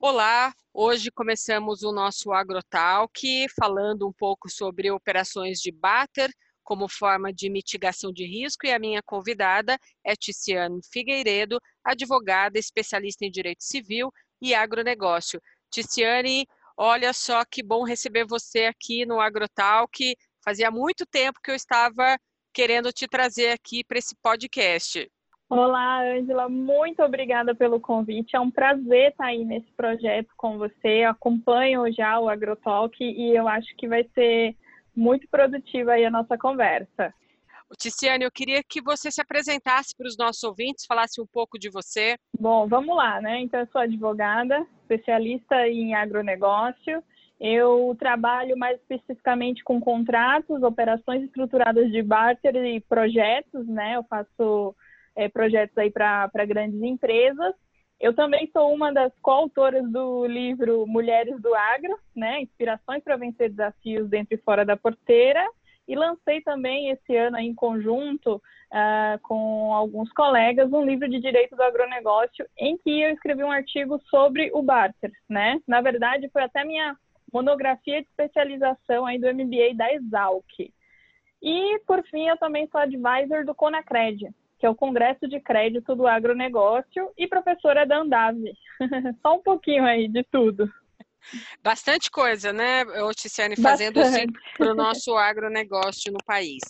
Olá, hoje começamos o nosso AgroTalk falando um pouco sobre operações de barter como forma de mitigação de risco e a minha convidada é Ticiane Figueiredo, advogada especialista em direito civil e agronegócio. Ticiane, olha só que bom receber você aqui no AgroTalk. Fazia muito tempo que eu estava querendo te trazer aqui para esse podcast. Olá, Ângela, muito obrigada pelo convite. É um prazer estar aí nesse projeto com você. Eu acompanho já o AgroTalk e eu acho que vai ser muito produtiva aí a nossa conversa. Ticiane, eu queria que você se apresentasse para os nossos ouvintes, falasse um pouco de você. Bom, vamos lá, né? Então, eu sou advogada, especialista em agronegócio. Eu trabalho mais especificamente com contratos, operações estruturadas de barter e projetos, né? Eu faço é, projetos aí para grandes empresas. Eu também sou uma das coautoras do livro Mulheres do Agro, né, Inspirações para Vencer Desafios Dentro e Fora da Porteira, e lancei também esse ano em conjunto uh, com alguns colegas um livro de direito do agronegócio em que eu escrevi um artigo sobre o barter, né? Na verdade, foi até minha monografia de especialização aí do MBA da Exalc. E, por fim, eu também sou advisor do Conacred, que é o Congresso de Crédito do Agronegócio, e professora da Andave. Só um pouquinho aí de tudo. Bastante coisa, né, Oticiane, fazendo para o nosso agronegócio no país.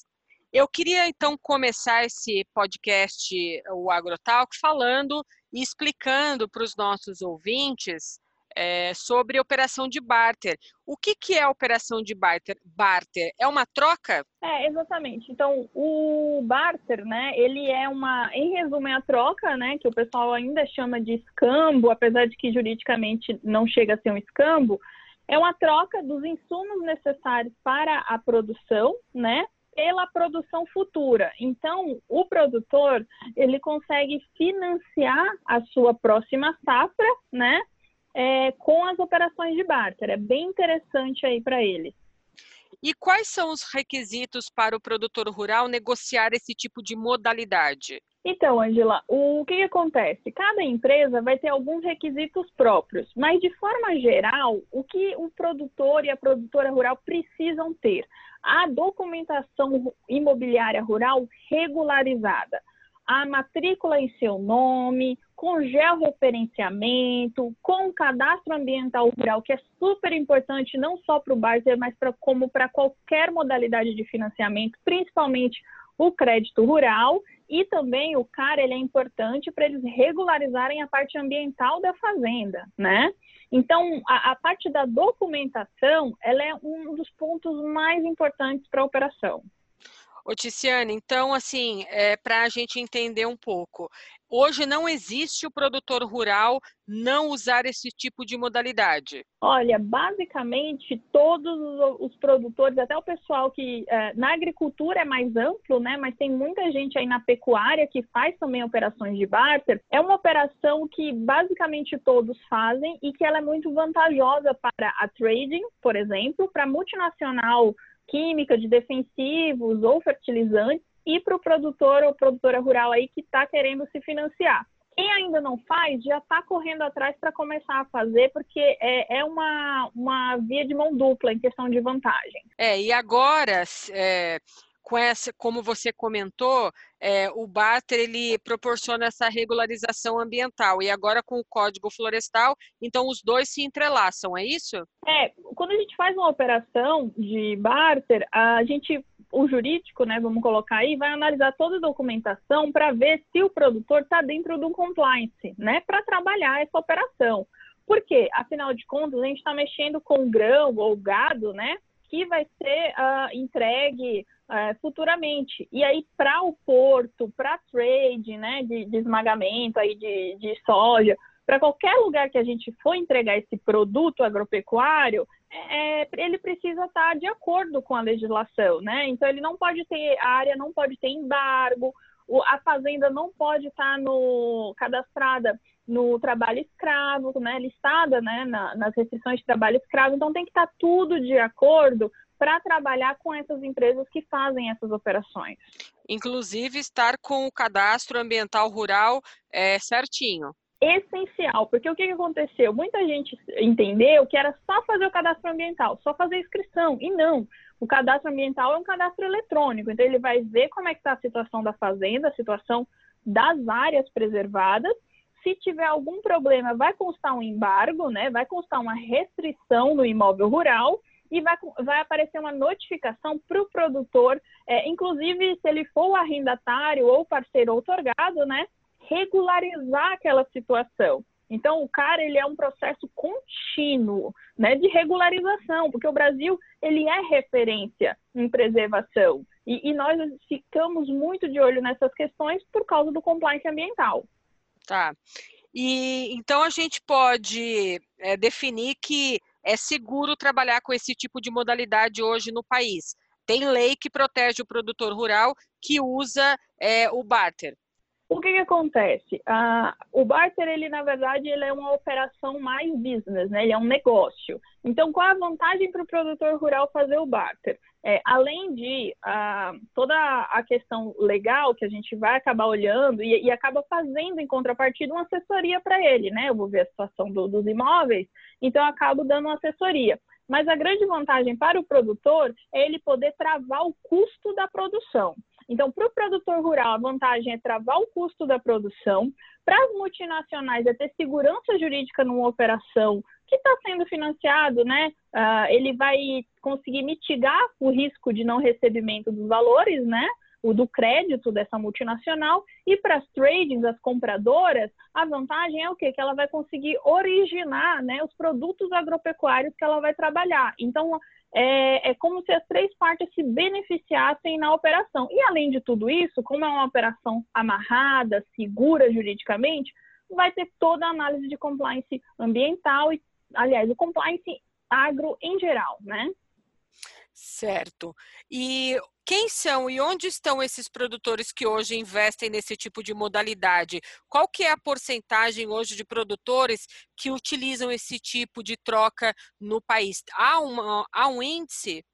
Eu queria, então, começar esse podcast, o AgroTalk, falando e explicando para os nossos ouvintes é, sobre operação de barter. O que, que é operação de barter? Barter é uma troca? É, exatamente. Então, o barter, né, ele é uma, em resumo, é a troca, né, que o pessoal ainda chama de escambo, apesar de que juridicamente não chega a ser um escambo, é uma troca dos insumos necessários para a produção, né, pela produção futura. Então, o produtor, ele consegue financiar a sua próxima safra, né, é, com as operações de barter. É bem interessante aí para ele. E quais são os requisitos para o produtor rural negociar esse tipo de modalidade? Então, Angela, o que, que, acontece? Cada empresa vai ter alguns requisitos próprios, mas de forma geral, o que o produtor e a produtora rural precisam ter? A documentação imobiliária rural regularizada a matrícula em seu nome, com georreferenciamento, com cadastro ambiental rural, que é super importante não só para o barter, mas pra, como para qualquer modalidade de financiamento, principalmente o crédito rural, e também o CAR ele é importante para eles regularizarem a parte ambiental da fazenda, né? Então, a, a parte da documentação, ela é um dos pontos mais importantes para a operação. Ô, Ticiane, então, assim, é, para a gente entender um pouco, hoje não existe o produtor rural não usar esse tipo de modalidade? Olha, basicamente todos os produtores, até o pessoal que é, na agricultura é mais amplo, né? Mas tem muita gente aí na pecuária que faz também operações de barter. É uma operação que basicamente todos fazem e que ela é muito vantajosa para a trading, por exemplo, para multinacional química, de defensivos ou fertilizantes e para o produtor ou produtora rural aí que está querendo se financiar. Quem ainda não faz, já está correndo atrás para começar a fazer, porque é, é, uma, uma via de mão dupla em questão de vantagem. É, e agora, é, com essa, como você comentou, é, o Bater ele proporciona essa regularização ambiental e agora com o Código Florestal, então os dois se entrelaçam, é isso? É, quando a gente faz uma operação de barter, a gente o jurídico, né, vamos colocar aí, vai analisar toda a documentação para ver se o produtor está dentro do compliance, né, para trabalhar essa operação. Por quê? Afinal de contas, a gente está mexendo com grão ou gado, né, que vai ser uh, entregue uh, futuramente. E aí, para o porto, para trade, né, de, de, esmagamento aí de, de soja, para qualquer lugar que a gente for entregar esse produto agropecuário, é, ele precisa estar de acordo com a legislação, né? Então ele não pode ter área não pode ter embargo, a fazenda não pode estar no cadastrada no trabalho escravo, né, listada né, na, nas restrições de trabalho escravo, então tem que estar tudo de acordo para trabalhar com essas empresas que fazem essas operações. Inclusive estar com o cadastro ambiental rural é, certinho. essencial, porque o que, aconteceu? Muita gente entendeu que era só fazer o cadastro ambiental, só fazer a inscrição, e não. O cadastro ambiental é um cadastro eletrônico, então ele vai ver como é que está a situação da fazenda, a situação das áreas preservadas. Se tiver algum problema, vai constar um embargo, né? Vai constar uma restrição no imóvel rural e vai, vai aparecer uma notificação para o produtor, é, inclusive se ele for o arrendatário ou parceiro outorgado, né? regularizar aquela situação. Então, o cara ele é um processo contínuo, né, de regularização, porque o Brasil ele é referência em preservação e, e, nós ficamos muito de olho nessas questões por causa do compliance ambiental. Tá. E então a gente pode é, definir que é seguro trabalhar com esse tipo de modalidade hoje no país. Tem lei que protege o produtor rural que usa é, o barter. O que, que acontece? Ah, o barter, ele na verdade, ele é uma operação mais business, né? Ele é um negócio. Então, qual a vantagem para o produtor rural fazer o barter? É, além de ah, toda a questão legal que a gente vai acabar olhando e, e acaba fazendo em contrapartida uma assessoria para ele, né? Eu vou ver a situação do, dos imóveis, então eu acabo dando uma assessoria. Mas a grande vantagem para o produtor é ele poder travar o custo da produção. Então, para o produtor rural, a vantagem é travar o custo da produção. Para as multinacionais, é ter segurança jurídica numa operação que está sendo financiado, né? Uh, ele vai conseguir mitigar o risco de não recebimento dos valores, né? O do crédito dessa multinacional. E para as tradings, as compradoras, a vantagem é o quê? Que ela vai conseguir originar né, os produtos agropecuários que ela vai trabalhar. Então, é, é, como se as três partes se beneficiassem na operação. E além de tudo isso, como é uma operação amarrada, segura juridicamente, vai ter toda a análise de compliance ambiental e, aliás, o compliance agro em geral, né? Certo. E quem são e onde estão esses produtores que hoje investem nesse tipo de modalidade? Qual que é a porcentagem hoje de produtores que utilizam esse tipo de troca no país? Há, uma, há um índice?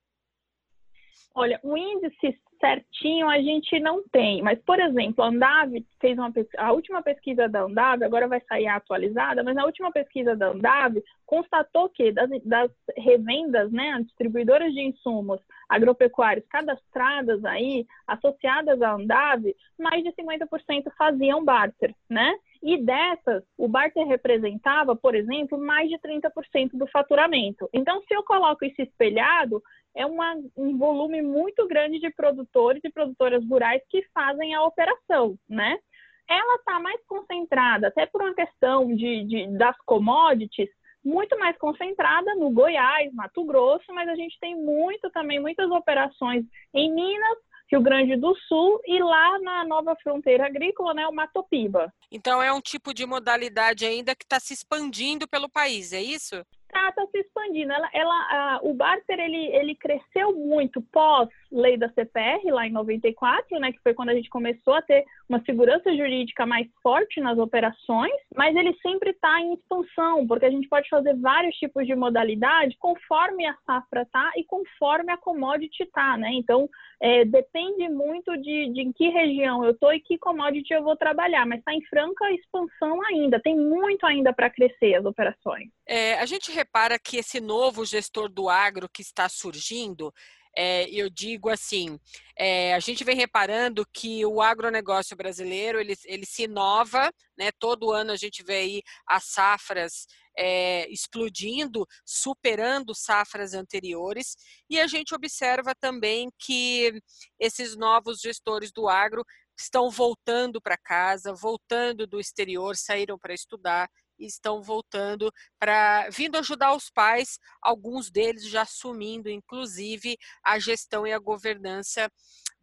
Olha, o índice certinho a gente não tem, mas, por exemplo, a Andav fez uma a última pesquisa da Andav, agora vai sair atualizada, mas na última pesquisa da Andav constatou que das, das revendas, né, distribuidoras de insumos agropecuários cadastradas aí, associadas à Andav, mais de 50% faziam barter, né? E dessas, o barter representava, por exemplo, mais de 30% do faturamento. Então, se eu coloco isso espelhado, é uma, um volume muito grande de produtores e produtoras rurais que fazem a operação, né? Ela está mais concentrada, até por uma questão de, de, das commodities, muito mais concentrada no Goiás, Mato Grosso, mas a gente tem muito também, muitas operações em Minas, Rio Grande do Sul e lá na nova fronteira agrícola, né, o Matopiba. Então é um tipo de modalidade ainda que está se expandindo pelo país, é isso? está tá se expandindo. Ela, ela, o barter ele, ele cresceu muito pós lei da CPR lá em 94, né, que foi quando a gente começou a ter uma segurança jurídica mais forte nas operações, mas ele sempre está em expansão, porque a gente pode fazer vários tipos de modalidade conforme a safra tá e conforme a commodity tá, né? Então é, depende muito de, de em que região eu estou e que commodity eu vou trabalhar, mas está em franca expansão ainda. Tem muito ainda para crescer as operações. É, a gente repara que esse novo gestor do agro que está surgindo, é, eu digo assim, é, a gente vem reparando que o agronegócio brasileiro ele, ele se inova, né? Todo ano a gente vê aí as safras é, explodindo, superando safras anteriores, e a gente observa também que esses novos gestores do agro estão voltando para casa, voltando do exterior, saíram para estudar, estão voltando para vindo ajudar os pais, alguns deles já assumindo, inclusive, a gestão e a governança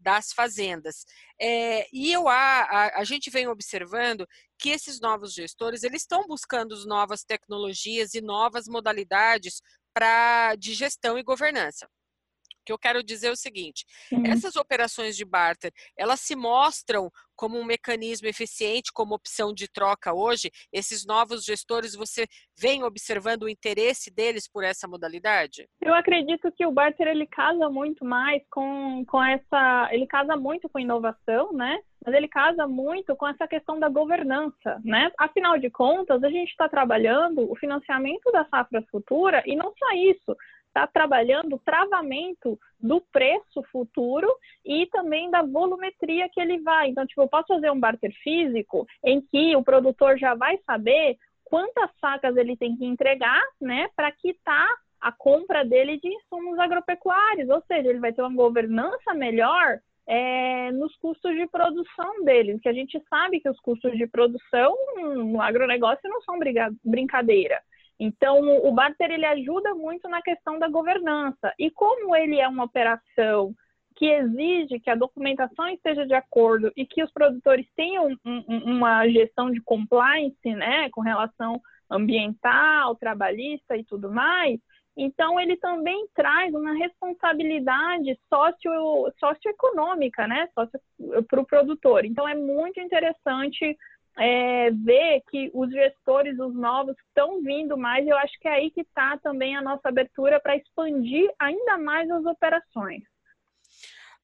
das fazendas. É, e eu, a, a, a, gente vem observando que esses novos gestores eles estão buscando novas tecnologias e novas modalidades para de gestão e governança. Que eu quero dizer é o seguinte: uhum. essas operações de barter, elas se mostram como um mecanismo eficiente, como opção de troca hoje. Esses novos gestores, você vem observando o interesse deles por essa modalidade? Eu acredito que o barter ele casa muito mais com, com essa, ele casa muito com inovação, né? mas ele casa muito com essa questão da governança, né? Afinal de contas, a gente está trabalhando o financiamento da safra futura e não só isso, está trabalhando o travamento do preço futuro e também da volumetria que ele vai. Então, tipo, eu posso fazer um barter físico em que o produtor já vai saber quantas sacas ele tem que entregar, né, para quitar a compra dele de insumos agropecuários, ou seja, ele vai ter uma governança melhor é, nos custos de produção dele, porque a gente sabe que os custos de produção no agronegócio não são brincadeira. Então, o barter ele ajuda muito na questão da governança. E como ele é uma operação que exige que a documentação esteja de acordo e que os produtores tenham um, um, uma gestão de compliance, né, com relação ambiental, trabalhista e tudo mais, então ele também traz uma responsabilidade socio, socioeconômica, né, para o produtor. Então é muito interessante é, ver que os gestores, os novos, estão vindo mais. Eu acho que é aí que está também a nossa abertura para expandir ainda mais as operações.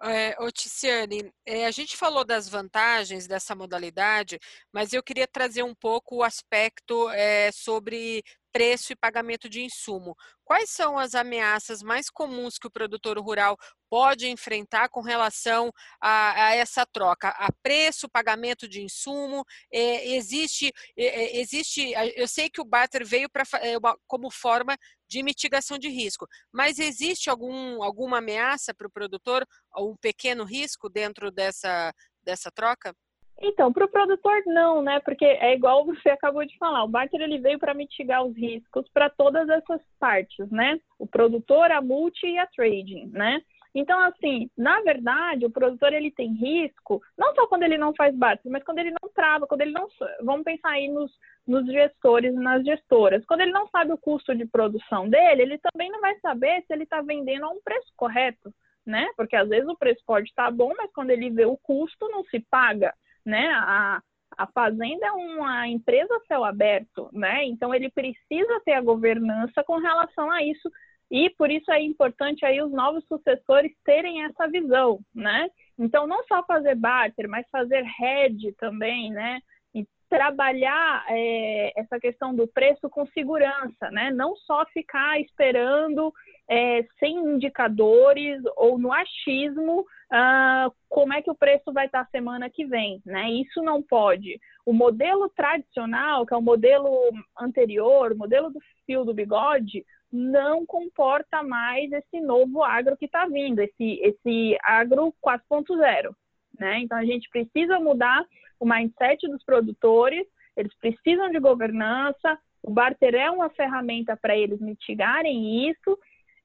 É, Ticiane, é, a gente falou das vantagens dessa modalidade, mas eu queria trazer um pouco o aspecto é, sobre preço e pagamento de insumo. Quais são as ameaças mais comuns que o produtor rural pode enfrentar com relação a, a essa troca? A preço, pagamento de insumo, é, existe, é, existe, eu sei que o barter veio pra, é, como forma de mitigação de risco, mas existe algum, alguma ameaça para o produtor, um pequeno risco dentro dessa, dessa troca? Então, para o produtor não, né? Porque é igual você acabou de falar, o barter ele veio para mitigar os riscos para todas essas partes, né? O produtor, a multi e a trading, né? Então, assim, na verdade, o produtor ele tem risco, não só quando ele não faz barter, mas quando ele não trava, quando ele não. Vamos pensar aí nos, nos gestores e nas gestoras. Quando ele não sabe o custo de produção dele, ele também não vai saber se ele está vendendo a um preço correto, né? Porque às vezes o preço pode estar tá bom, mas quando ele vê o custo, não se paga né? A, a fazenda é uma empresa céu aberto, né? Então ele precisa ter a governança com relação a isso e por isso é importante aí os novos sucessores terem essa visão, né? Então não só fazer barter, mas fazer hedge também, né? E trabalhar é, essa questão do preço com segurança, né? Não só ficar esperando é, sem indicadores ou no achismo uh, como é que o preço vai estar semana que vem, né? Isso não pode. O modelo tradicional, que é o modelo anterior, o modelo do fio do bigode, não comporta mais esse novo agro que está vindo, esse, esse agro 4.0. Né? Então a gente precisa mudar o mindset dos produtores, eles precisam de governança, o barter é uma ferramenta para eles mitigarem isso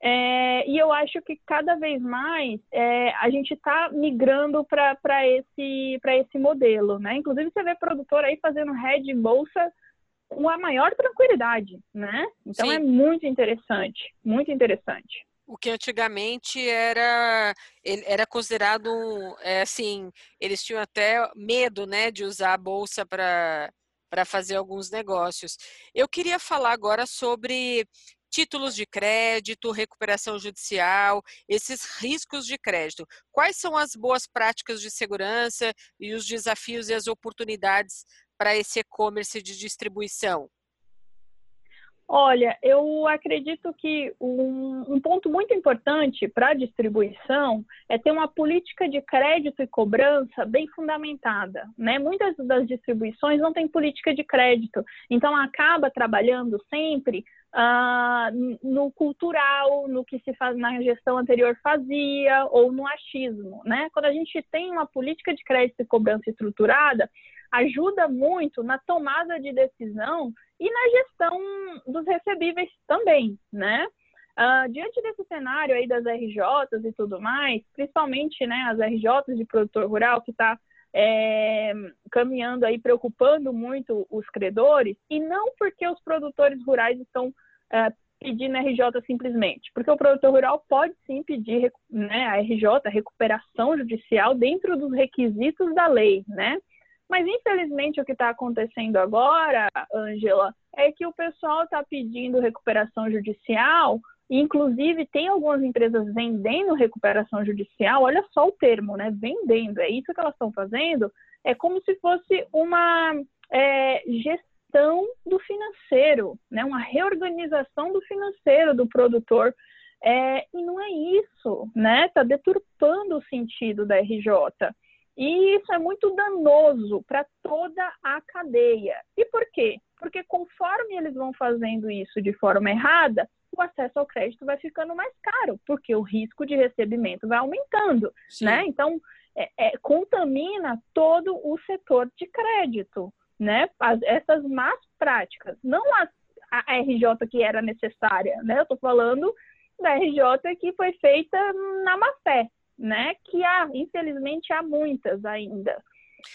é, e eu acho que cada vez mais é, a gente está migrando para esse, esse modelo, né? Inclusive você vê produtor aí fazendo head bolsa com a maior tranquilidade, né? Então Sim. é muito interessante, muito interessante. O que antigamente era era considerado é, assim, eles tinham até medo, né, de usar a bolsa para para fazer alguns negócios. Eu queria falar agora sobre títulos de crédito, recuperação judicial, esses riscos de crédito. Quais são as boas práticas de segurança e os desafios e as oportunidades para esse e-commerce de distribuição? Olha, eu acredito que um, um ponto muito importante para a distribuição é ter uma política de crédito e cobrança bem fundamentada. Né? Muitas das distribuições não têm política de crédito, então acaba trabalhando sempre uh, no cultural, no que se faz na gestão anterior fazia, ou no achismo. Né? Quando a gente tem uma política de crédito e cobrança estruturada, ajuda muito na tomada de decisão e na gestão dos recebíveis também, né? Uh, diante desse cenário aí das RJs e tudo mais, principalmente né, as RJs de produtor rural que está é, caminhando aí, preocupando muito os credores, e não porque os produtores rurais estão é, pedindo RJ simplesmente, porque o produtor rural pode sim pedir né, a RJ, a recuperação judicial, dentro dos requisitos da lei, né? Mas infelizmente o que está acontecendo agora, Ângela, é que o pessoal está pedindo recuperação judicial Inclusive, tem algumas empresas vendendo recuperação judicial, olha só o termo, né? Vendendo, é isso que elas estão fazendo, é como se fosse uma é, gestão do financeiro, né? Uma reorganização do financeiro do produtor. É, e não é isso, né? Está deturpando o sentido da RJ. E isso é muito danoso para toda a cadeia. E por quê? Porque conforme eles vão fazendo isso de forma errada, o acesso ao crédito vai ficando mais caro, porque o risco de recebimento vai aumentando, Sim. né? Então, é, é, contamina todo o setor de crédito, né? As, essas más práticas, não a, a RJ que era necessária, né? Eu estou falando da RJ que foi feita na má fé, né? Que há, infelizmente, há muitas ainda.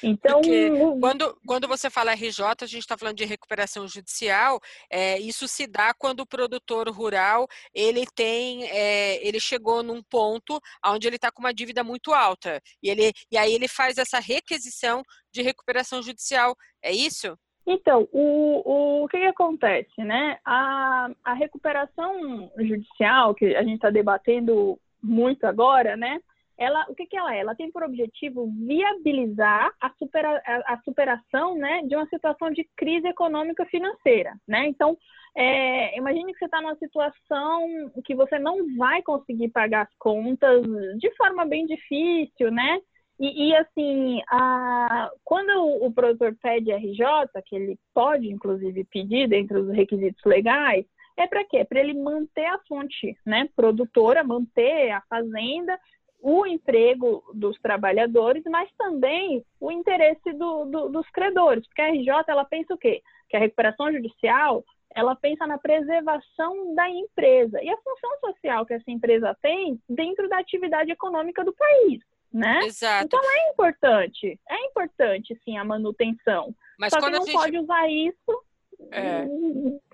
Então, Porque quando, quando você fala RJ, a gente está falando de recuperação judicial, é, isso se dá quando o produtor rural ele tem, é, ele chegou num ponto onde ele está com uma dívida muito alta e, ele, e aí ele faz essa requisição de recuperação judicial, é isso? Então, o, o, o que, que, acontece, né? A, a recuperação judicial, que a gente está debatendo muito agora, né? Ela, o que, que ela é? Ela tem por objetivo viabilizar a, supera, a, superação né, de uma situação de crise econômica financeira. Né? Então, é, imagine que você está numa situação que você não vai conseguir pagar as contas de forma bem difícil, né? E, e assim, a, quando o, o produtor pede RJ, que ele pode, inclusive, pedir dentro dos requisitos legais, é para quê? Para ele manter a fonte né, produtora, manter a fazenda o emprego dos trabalhadores, mas também o interesse do, do, dos credores, porque a RJ ela pensa o quê? Que a recuperação judicial ela pensa na preservação da empresa e a função social que essa empresa tem dentro da atividade econômica do país, né? Exato. Então é importante, é importante sim a manutenção. Mas Só quando que não a gente... pode usar isso é,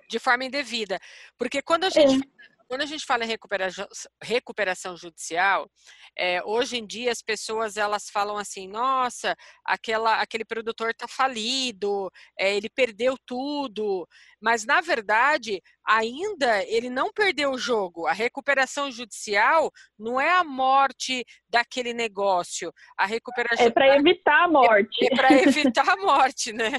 de forma indevida, porque quando a gente é quando a gente fala em recuperação, recuperação judicial, é, hoje em dia as pessoas elas falam assim, nossa, aquela, aquele produtor está falido, é, ele perdeu tudo, mas na verdade ainda ele não perdeu o jogo. A recuperação judicial não é a morte daquele negócio. A recuperação é para evitar a morte. É, é para evitar a morte, né?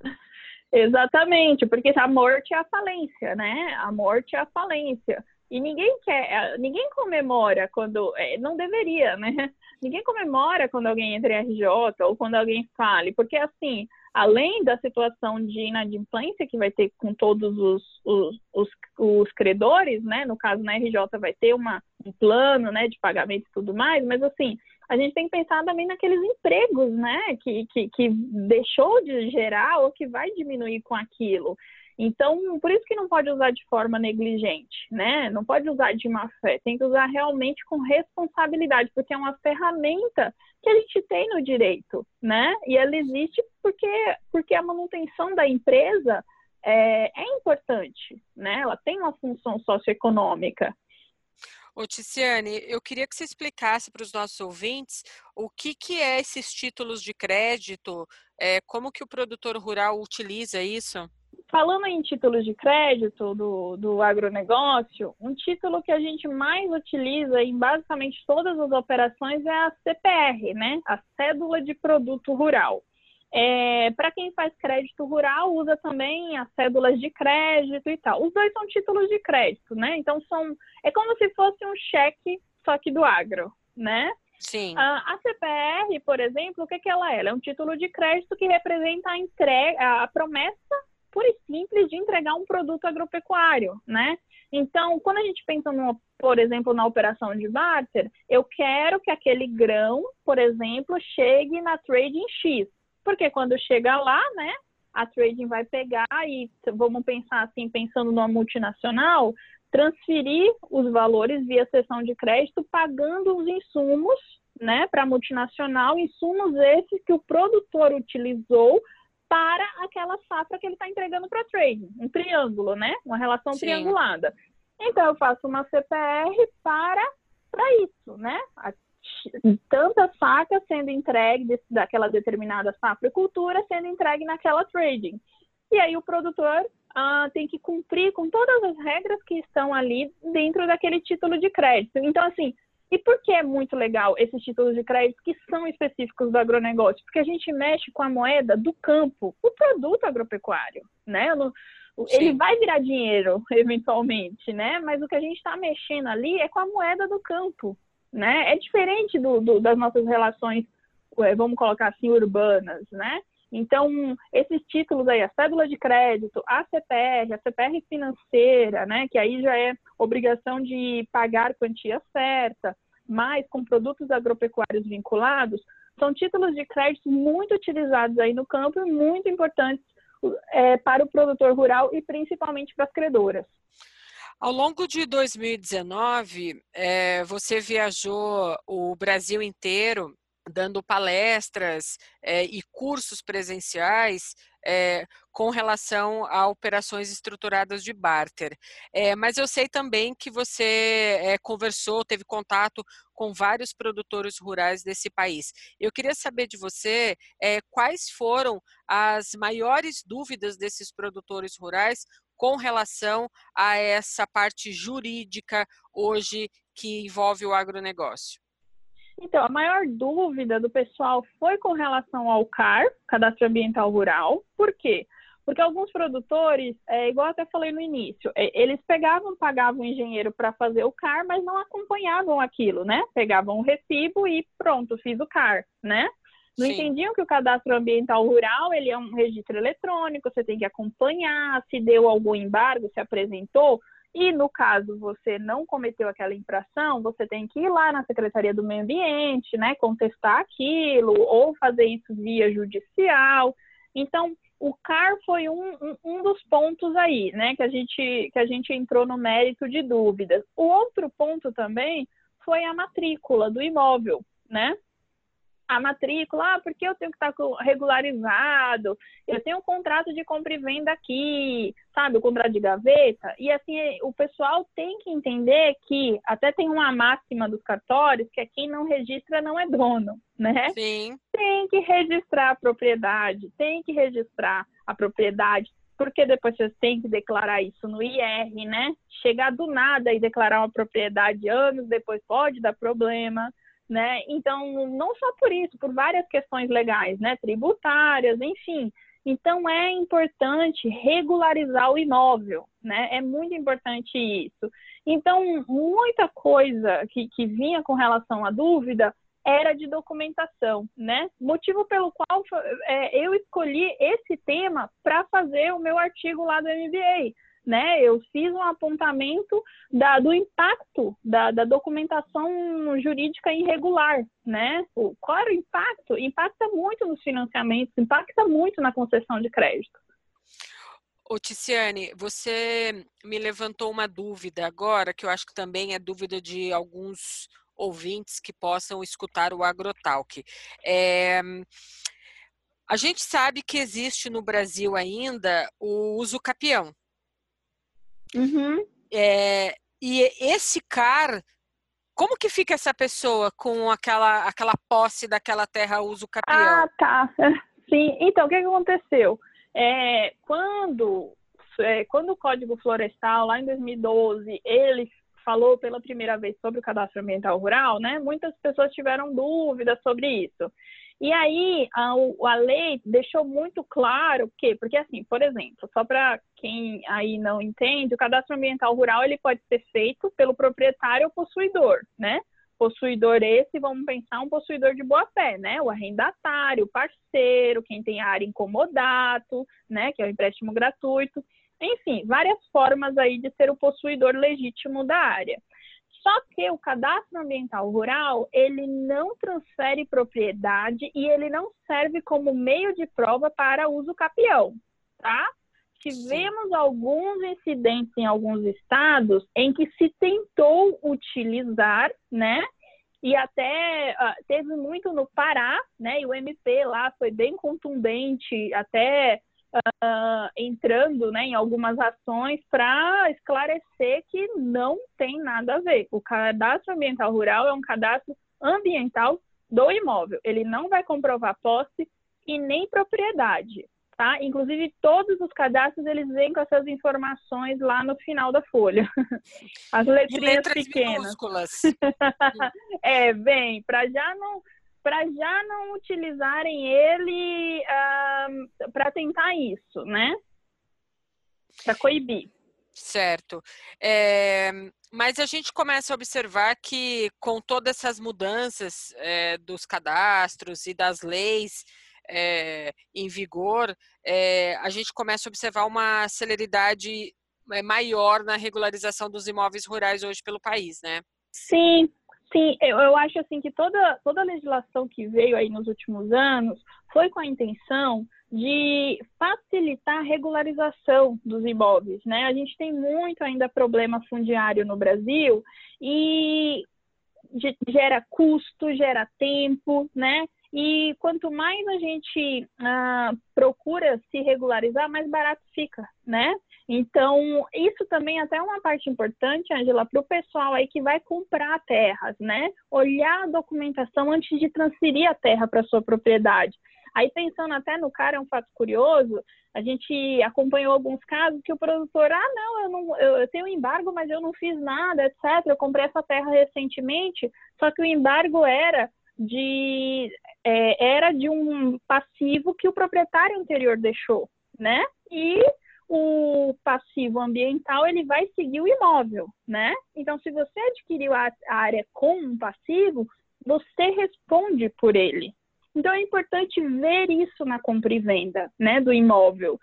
Exatamente, porque a morte é a falência, né? A morte é a falência. E ninguém quer, eh, ninguém comemora quando, é, não deveria, né? Ninguém comemora quando alguém entra em RJ ou quando alguém fale, porque assim, além da situação de inadimplência que vai ter com todos os, os, os, os credores, né? No caso, na RJ vai ter uma, um plano, né, de pagamento e tudo mais, mas assim, a gente tem que pensar também naqueles empregos, né, que, que, que deixou de gerar ou que vai diminuir com aquilo. Então, por isso que não pode usar de forma negligente, né? Não pode usar de má fé, tem que usar realmente com responsabilidade, porque é uma ferramenta que a gente tem no direito, né? E ela existe porque, porque a manutenção da empresa é, é importante, né? Ela tem uma função socioeconômica. Ô, Ticiane, eu queria que você explicasse para os nossos ouvintes o que, que é esses títulos de crédito, é, como que o produtor rural utiliza isso? Falando em títulos de crédito do, do agronegócio, um título que a gente mais utiliza em basicamente todas as operações é a CPR, né? A Cédula de Produto Rural. É, Para quem faz crédito rural, usa também as cédulas de crédito e tal. Os dois são títulos de crédito, né? Então são. É como se fosse um cheque, só que do agro, né? Sim. A, a CPR, por exemplo, o que, que ela é? Ela é um título de crédito que representa a entrega, a promessa pura e simples de entregar um produto agropecuário, né? Então, quando a gente pensa, no, por exemplo, na operação de barter, eu quero que aquele grão, por exemplo, chegue na trading X. Porque quando chega lá, né, a trading vai pegar e vamos pensar assim, pensando numa multinacional, transferir os valores via sessão de crédito, pagando os insumos, né, para a multinacional, insumos esses que o produtor utilizou para aquela safra que ele está entregando para trade, um triângulo, né? Uma relação Sim. triangulada. Então eu faço uma CPR para para isso, né? A, tanta saca sendo entregue de, daquela determinada safra e cultura sendo entregue naquela trading. E aí o produtor uh, tem que cumprir com todas as regras que estão ali dentro daquele título de crédito. Então, assim, e por que é muito legal esses títulos de crédito que são específicos do agronegócio? Porque a gente mexe com a moeda do campo, o produto agropecuário, né? Ele vai virar dinheiro, eventualmente, né? Mas o que a gente está mexendo ali é com a moeda do campo, né? É diferente do, do, das nossas relações, vamos colocar assim, urbanas, né? Então, esses títulos aí, a cédula de crédito, a CPR, a CPR financeira, né, que aí já é obrigação de pagar quantia certa, mas com produtos agropecuários vinculados, são títulos de crédito muito utilizados aí no campo e muito importantes é, para o produtor rural e principalmente para as credoras. Ao longo de 2019, é, você viajou o Brasil inteiro dando palestras é, e cursos presenciais é, com relação a operações estruturadas de barter. É, mas eu sei também que você conversou, teve contato com vários produtores rurais desse país. Eu queria saber de você quais foram as maiores dúvidas desses produtores rurais com relação a essa parte jurídica hoje que envolve o agronegócio. Então, a maior dúvida do pessoal foi com relação ao CAR, Cadastro Ambiental Rural. Por quê? Porque alguns produtores, é, igual até falei no início, é, eles pegavam, pagavam o engenheiro para fazer o CAR, mas não acompanhavam aquilo, né? Pegavam o recibo e pronto, fiz o CAR, né? Não Sim. entendiam que o cadastro ambiental rural ele é um registro eletrônico, você tem que acompanhar, se deu algum embargo, se apresentou, e no caso você não cometeu aquela infração, você tem que ir lá na Secretaria do Meio Ambiente, né, contestar aquilo ou fazer isso via judicial. Então, o CAR foi um, um, um, dos pontos aí, né, que a gente que a gente entrou no mérito de dúvidas. O outro ponto também foi a matrícula do imóvel, né? A matrícula, ah, porque eu tenho que estar regularizado, eu tenho um contrato de compra e venda aqui, sabe, o contrato de gaveta. E assim, o pessoal tem que entender que até tem uma máxima dos cartórios que é quem não registra não é dono, né? Sim. Tem que registrar a propriedade, tem que registrar a propriedade, porque depois você tem que declarar isso no IR, né? Chegar do nada e declarar uma propriedade anos depois pode dar problema né? Então, não só por isso, por várias questões legais, né? Tributárias, enfim. Então, é importante regularizar o imóvel, né? É muito importante isso. Então, muita coisa que, que vinha com relação à dúvida era de documentação, né? Motivo pelo qual é, eu escolhi esse tema para fazer o meu artigo lá do MBA né? Eu fiz um apontamento da, do impacto da, da, documentação jurídica irregular, né? O, qual era o impacto? Impacta muito nos financiamentos, impacta muito na concessão de crédito. Ô, Ticiane, você me levantou uma dúvida agora, que eu acho que também é dúvida de alguns ouvintes que possam escutar o Agrotalk. É, a gente sabe que existe no Brasil ainda o uso capião, Uhum. É, e esse CAR, como que fica essa pessoa com aquela, aquela posse daquela terra uso capião? Ah, tá. Sim, então, o que, aconteceu? É, quando, é, quando o Código Florestal, lá em 2012, ele falou pela primeira vez sobre o cadastro ambiental rural, né? Muitas pessoas tiveram dúvidas sobre isso. E aí a, a lei deixou muito claro que, porque assim, por exemplo, só para quem aí não entende, o cadastro ambiental rural ele pode ser feito pelo proprietário ou possuidor, né? Possuidor esse, vamos pensar um possuidor de boa fé, né? O arrendatário, o parceiro, quem tem área incomodato, né? Que é o empréstimo gratuito. Enfim, várias formas aí de ser o possuidor legítimo da área. Só que o cadastro ambiental rural, ele não transfere propriedade e ele não serve como meio de prova para uso capião, tá? Tivemos alguns incidentes em alguns estados em que se tentou utilizar, né? E até uh, teve muito no Pará, né? E o MP lá foi bem contundente, até uh, entrando né, em algumas ações para esclarecer que não tem nada a ver. O cadastro ambiental rural é um cadastro ambiental do imóvel. Ele não vai comprovar posse e nem propriedade, tá? Inclusive, todos os cadastros, eles vêm com essas informações lá no final da folha. As letrinhas pequenas. Minúsculas. é, vem, para já não para já não utilizarem ele uh, para tentar isso, né? Para coibir. Certo. É, mas a gente começa a observar que, com todas essas mudanças é, dos cadastros e das leis é, em vigor, a gente começa a observar uma celeridade maior na regularização dos imóveis rurais hoje pelo país, né? Sim, Sim, eu, eu acho assim que toda, toda a legislação que veio aí nos últimos anos foi com a intenção de facilitar a regularização dos imóveis, né? A gente tem muito ainda problema fundiário no Brasil e gera custo, gera tempo, né? E quanto mais a gente ah, procura se regularizar, mais barato fica, né? Então, isso também é até uma parte importante, Angela, para o pessoal aí que vai comprar terras, né? Olhar a documentação antes de transferir a terra para sua propriedade. Aí, pensando até no cara, é um fato curioso, a gente acompanhou alguns casos que o produtor, ah, não, eu, não, eu tenho embargo, mas eu não fiz nada, etc. Eu comprei essa terra recentemente, só que o embargo era de, é, era de um passivo que o proprietário anterior deixou, né? E o passivo ambiental ele vai seguir o imóvel, né? Então, se você adquiriu a área com um passivo, você responde por ele. Então, é importante ver isso na compra e venda, né, do imóvel,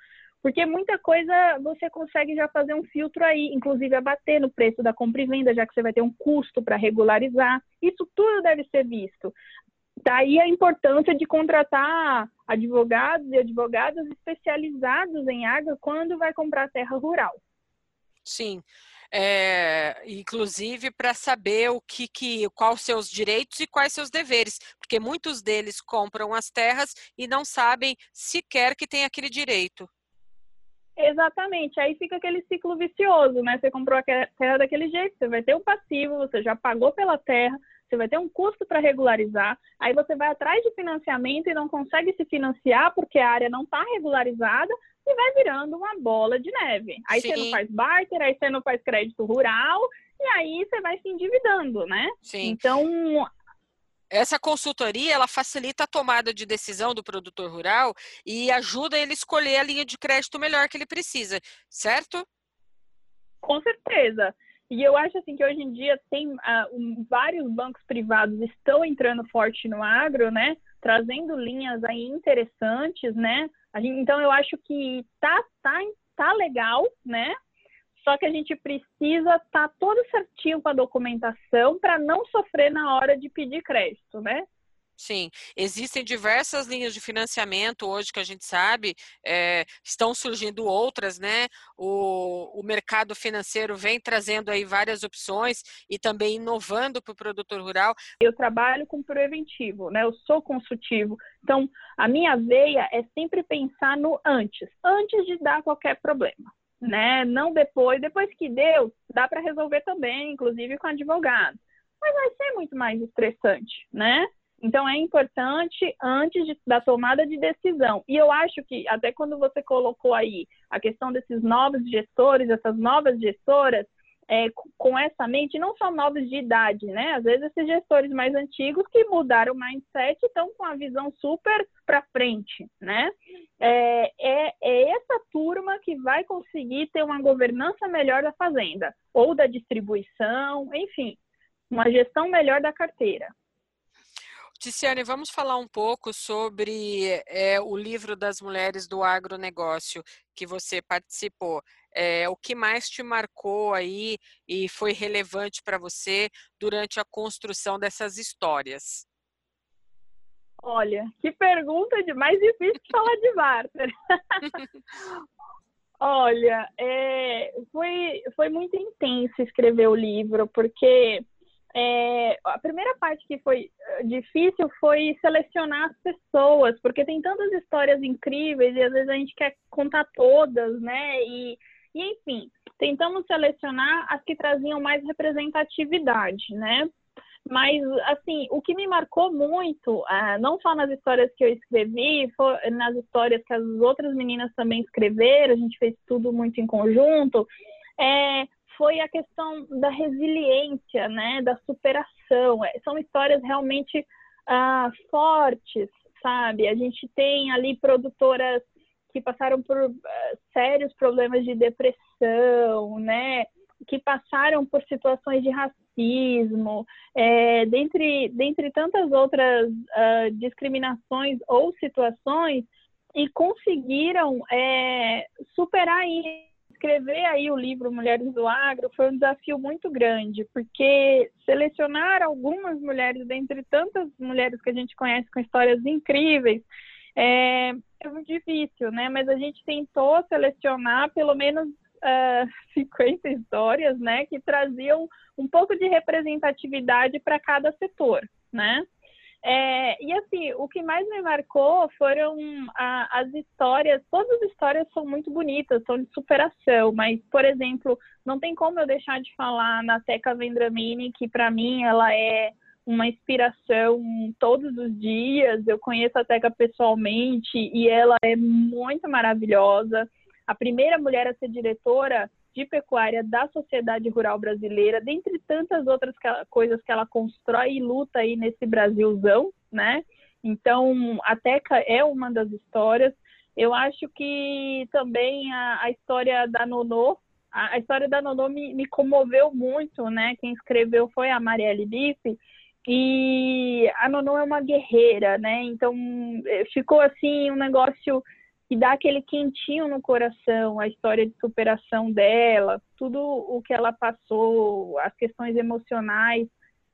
porque muita coisa você consegue já fazer um filtro aí, inclusive abater no preço da compra e venda, já que você vai ter um custo para regularizar. Isso tudo deve ser visto. Daí a importância de contratar advogados e advogadas especializados em água quando vai comprar terra rural. Sim. É, inclusive para saber o que, que quais seus direitos e quais seus deveres, porque muitos deles compram as terras e não sabem sequer que tem aquele direito. Exatamente, aí fica aquele ciclo vicioso, né? Você comprou a terra daquele jeito, você vai ter um passivo, você já pagou pela terra, você vai ter um custo para regularizar, aí você vai atrás de financiamento e não consegue se financiar porque a área não está regularizada e vai virando uma bola de neve. Aí Sim. você não faz barter, aí você não faz crédito rural e aí você vai se endividando, né? Sim. Então, essa consultoria ela facilita a tomada de decisão do produtor rural e ajuda ele a escolher a linha de crédito melhor que ele precisa, certo? Com certeza. E eu acho assim que hoje em dia tem uh, um, vários bancos privados estão entrando forte no agro, né? Trazendo linhas aí interessantes, né? Gente, então eu acho que tá, tá, tá legal, né? Só que a gente precisa estar tá todo certinho com a documentação para não sofrer na hora de pedir crédito, né? Sim, existem diversas linhas de financiamento hoje que a gente sabe, é, estão surgindo outras, né? O, o mercado financeiro vem trazendo aí várias opções e também inovando para o produtor rural. Eu trabalho com preventivo, né? Eu sou consultivo. Então, a minha veia é sempre pensar no antes, antes de dar qualquer problema. Né? Não depois, depois que deu, dá para resolver também, inclusive com advogado. Mas vai ser muito mais estressante, né? Então, é importante antes de, da tomada de decisão. E eu acho que, até quando você colocou aí a questão desses novos gestores, essas novas gestoras, é, com essa mente, não são novos de idade, né? Às vezes, esses gestores mais antigos que mudaram o mindset estão com a visão super para frente, né? É, é, é essa turma que vai conseguir ter uma governança melhor da fazenda, ou da distribuição, enfim, uma gestão melhor da carteira. Ticiane, vamos falar um pouco sobre é, o livro das mulheres do agronegócio que você participou. É, o que mais te marcou aí e foi relevante para você durante a construção dessas histórias? Olha, que pergunta de mais difícil de falar de barter. Olha, é, foi, foi muito intenso escrever o livro, porque é, a primeira parte que foi eh, difícil foi selecionar as pessoas, porque tem tantas histórias incríveis e às vezes a gente quer contar todas, né? E, e enfim, tentamos selecionar as que traziam mais representatividade, né? Mas, assim, o que me marcou muito, uh, não só nas histórias que eu escrevi, nas histórias que as outras meninas também escreveram, a gente fez tudo muito em conjunto, é, foi a questão da resiliência, né, da superação. É, são histórias realmente uh, fortes, sabe? A gente tem ali produtoras que passaram por uh, sérios problemas de depressão, né? Que passaram por situações de racismo, é, dentre, dentre tantas outras uh, discriminações ou situações, e conseguiram é, superar isso escrever aí o livro Mulheres do Agro foi um desafio muito grande, porque selecionar algumas mulheres dentre tantas mulheres que a gente conhece com histórias incríveis é, é muito difícil, né? Mas a gente tentou selecionar pelo menos uh, é, 50 histórias, né, que traziam um pouco de representatividade para cada setor, né? É, e assim, o que mais me marcou foram a, as histórias. Todas as histórias são muito bonitas, são de superação, mas, por exemplo, não tem como eu deixar de falar na Teca Vendramini, que para mim ela é uma inspiração todos os dias. Eu conheço a Teca pessoalmente e ela é muito maravilhosa. A primeira mulher a ser diretora de pecuária da sociedade rural brasileira, dentre tantas outras coisas que ela constrói e luta aí nesse Brasilzão, né? Então, a Teca é uma das histórias. Eu acho que também a, a história da Nonô, a, a, história da Nonô me, me, comoveu muito, né? Quem escreveu foi a Marielle Bife, e a Nonô é uma guerreira, né? Então, eh, ficou assim um negócio que dá aquele quentinho no coração, a história de superação dela, tudo o que ela passou, as questões emocionais.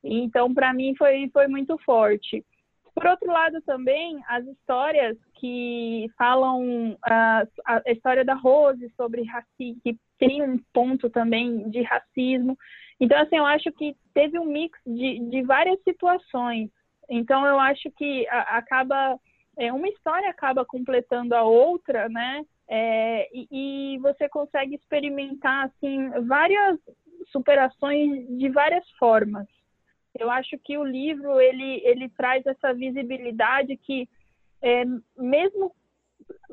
Então, para mim, foi, foi muito forte. Por outro lado, também, as histórias que falam a, a história da Rose sobre racismo, que tem um ponto também de racismo. Então, assim, eu acho que teve um mix de, de várias situações. Então, eu acho que a, acaba é, uma história acaba completando a outra, né? É, e, e, você consegue experimentar assim várias superações de várias formas. Eu acho que o livro ele ele traz essa visibilidade que é, mesmo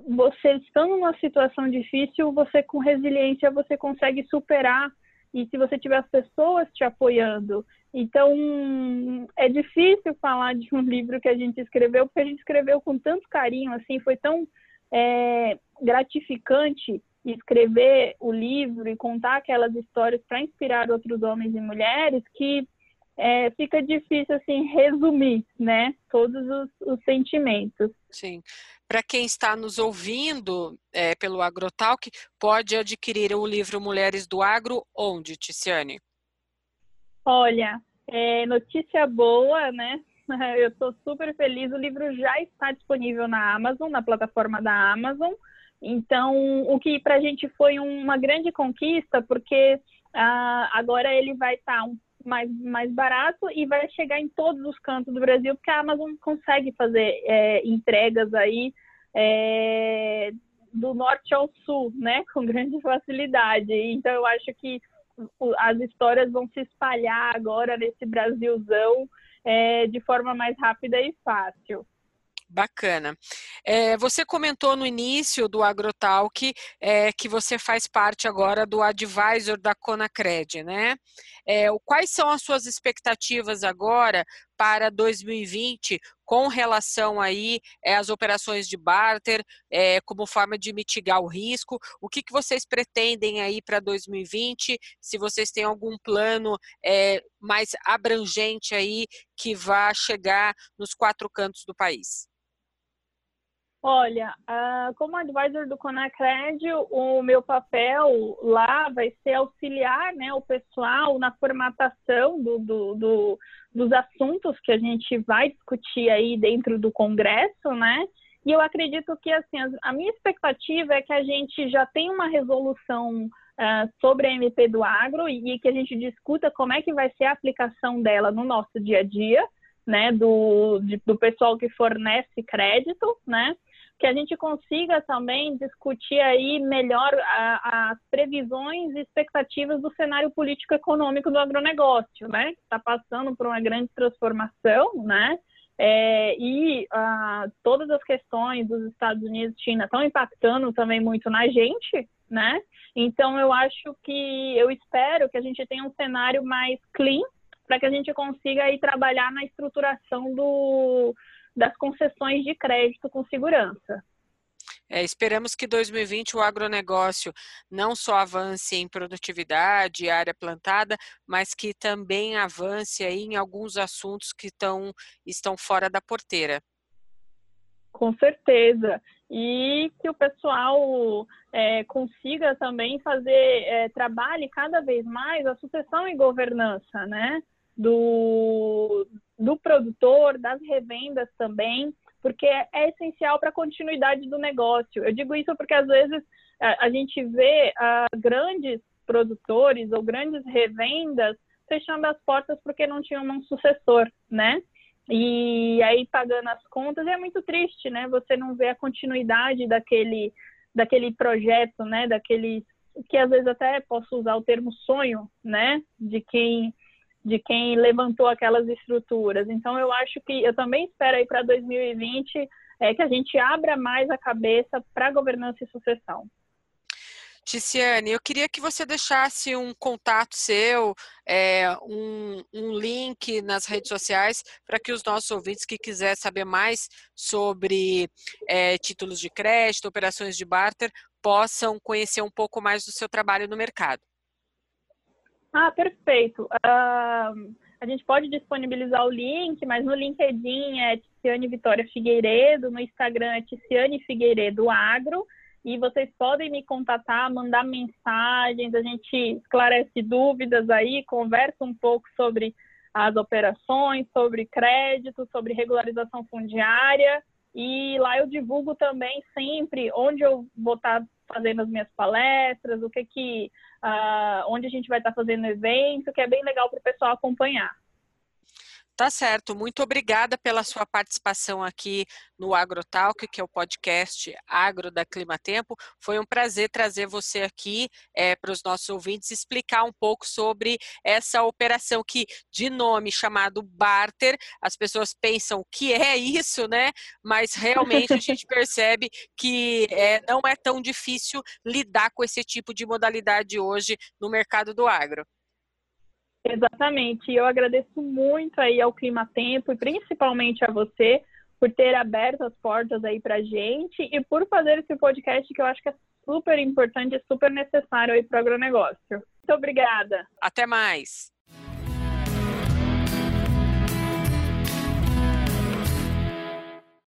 você estando numa situação difícil, você com resiliência você consegue superar e se você tiver as pessoas te apoiando. Então, é difícil falar de um livro que a gente escreveu, porque a gente escreveu com tanto carinho, assim, foi tão é, gratificante escrever o livro e contar aquelas histórias para inspirar outros homens e mulheres que é, fica difícil assim resumir, né, todos os, os sentimentos. Sim. Para quem está nos ouvindo é, pelo Agrotalk, pode adquirir o livro Mulheres do Agro onde, Ticiane? Olha, é, notícia boa, né? Eu estou super feliz. O livro já está disponível na Amazon, na plataforma da Amazon. Então, o que para a gente foi uma grande conquista, porque ah, agora ele vai estar tá um mais, mais barato e vai chegar em todos os cantos do Brasil, porque a Amazon consegue fazer é, entregas aí é, do norte ao sul, né, com grande facilidade. Então eu acho que as histórias vão se espalhar agora nesse Brasilzão é, de forma mais rápida e fácil. Bacana. É, você comentou no início do AgroTalk é, que você faz parte agora do advisor da Conacred, né? É, quais são as suas expectativas agora para 2020 com relação aí é, às operações de barter, é, como forma de mitigar o risco? O que, que vocês pretendem aí para 2020? Se vocês têm algum plano é, mais abrangente aí que vá chegar nos quatro cantos do país? Olha, como advisor do Conacred, o meu papel lá vai ser auxiliar né, o pessoal na formatação do, do, do, dos assuntos que a gente vai discutir aí dentro do Congresso, né? E eu acredito que, assim, a minha expectativa é que a gente já tenha uma resolução uh, sobre a MP do agro e, e que a gente discuta como é que vai ser a aplicação dela no nosso dia a dia, né, do, de, do pessoal que fornece crédito, né? Que a gente consiga também discutir aí melhor as previsões e expectativas do cenário político-econômico do agronegócio, né? Está passando por uma grande transformação, né? É, e uh, todas as questões dos Estados Unidos e China estão impactando também muito na gente, né? Então eu acho que eu espero que a gente tenha um cenário mais clean para que a gente consiga aí trabalhar na estruturação do, das concessões de crédito com segurança. É, esperamos que 2020 o agronegócio não só avance em produtividade e área plantada, mas que também avance aí em alguns assuntos que tão, estão fora da porteira. Com certeza. E que o pessoal é, consiga também fazer, é, trabalhe cada vez mais a sucessão e governança, né? Do, do produtor, das revendas também, porque é essencial para a continuidade do negócio. Eu digo isso porque às vezes a, gente vê uh, grandes produtores ou grandes revendas fechando as portas porque não tinham um sucessor, né? E aí pagando as contas é muito triste, né? Você não vê a continuidade daquele daquele projeto, né? Daquele que às vezes até posso usar o termo sonho, né? De quem de quem levantou aquelas estruturas. Então, eu acho que eu também espero aí para 2020 é, que a gente abra mais a cabeça para governança e sucessão. Ticiane, eu queria que você deixasse um contato seu, é, um, um, link nas redes sociais para que os nossos ouvintes que quiser saber mais sobre é, títulos de crédito, operações de barter, possam conhecer um pouco mais do seu trabalho no mercado. Ah, perfeito. Uh, a gente pode disponibilizar o link, mas no LinkedIn é Ticiane Vitória Figueiredo, no Instagram é Ticiane Figueiredo Agro, e vocês podem me contatar, mandar mensagens, a gente esclarece dúvidas aí, conversa um pouco sobre as operações, sobre crédito, sobre regularização fundiária, e lá eu divulgo também sempre onde eu vou estar fazendo as minhas palestras, o que que, uh, onde a gente vai estar fazendo evento, que é bem legal para o pessoal acompanhar. Tá certo. Muito obrigada pela sua participação aqui no AgroTalk, que é o podcast Agro da Climatempo. Foi um prazer trazer você aqui é, para os nossos ouvintes explicar um pouco sobre essa operação que, de nome chamado barter, as pessoas pensam que é isso, né? Mas realmente a gente percebe que é, não é tão difícil lidar com esse tipo de modalidade hoje no mercado do agro. Exatamente. Eu agradeço muito aí ao Clima Tempo e principalmente a você por ter aberto as portas aí para gente e por fazer esse podcast que eu acho que é super importante e super necessário aí para o agronegócio. Muito obrigada. Até mais.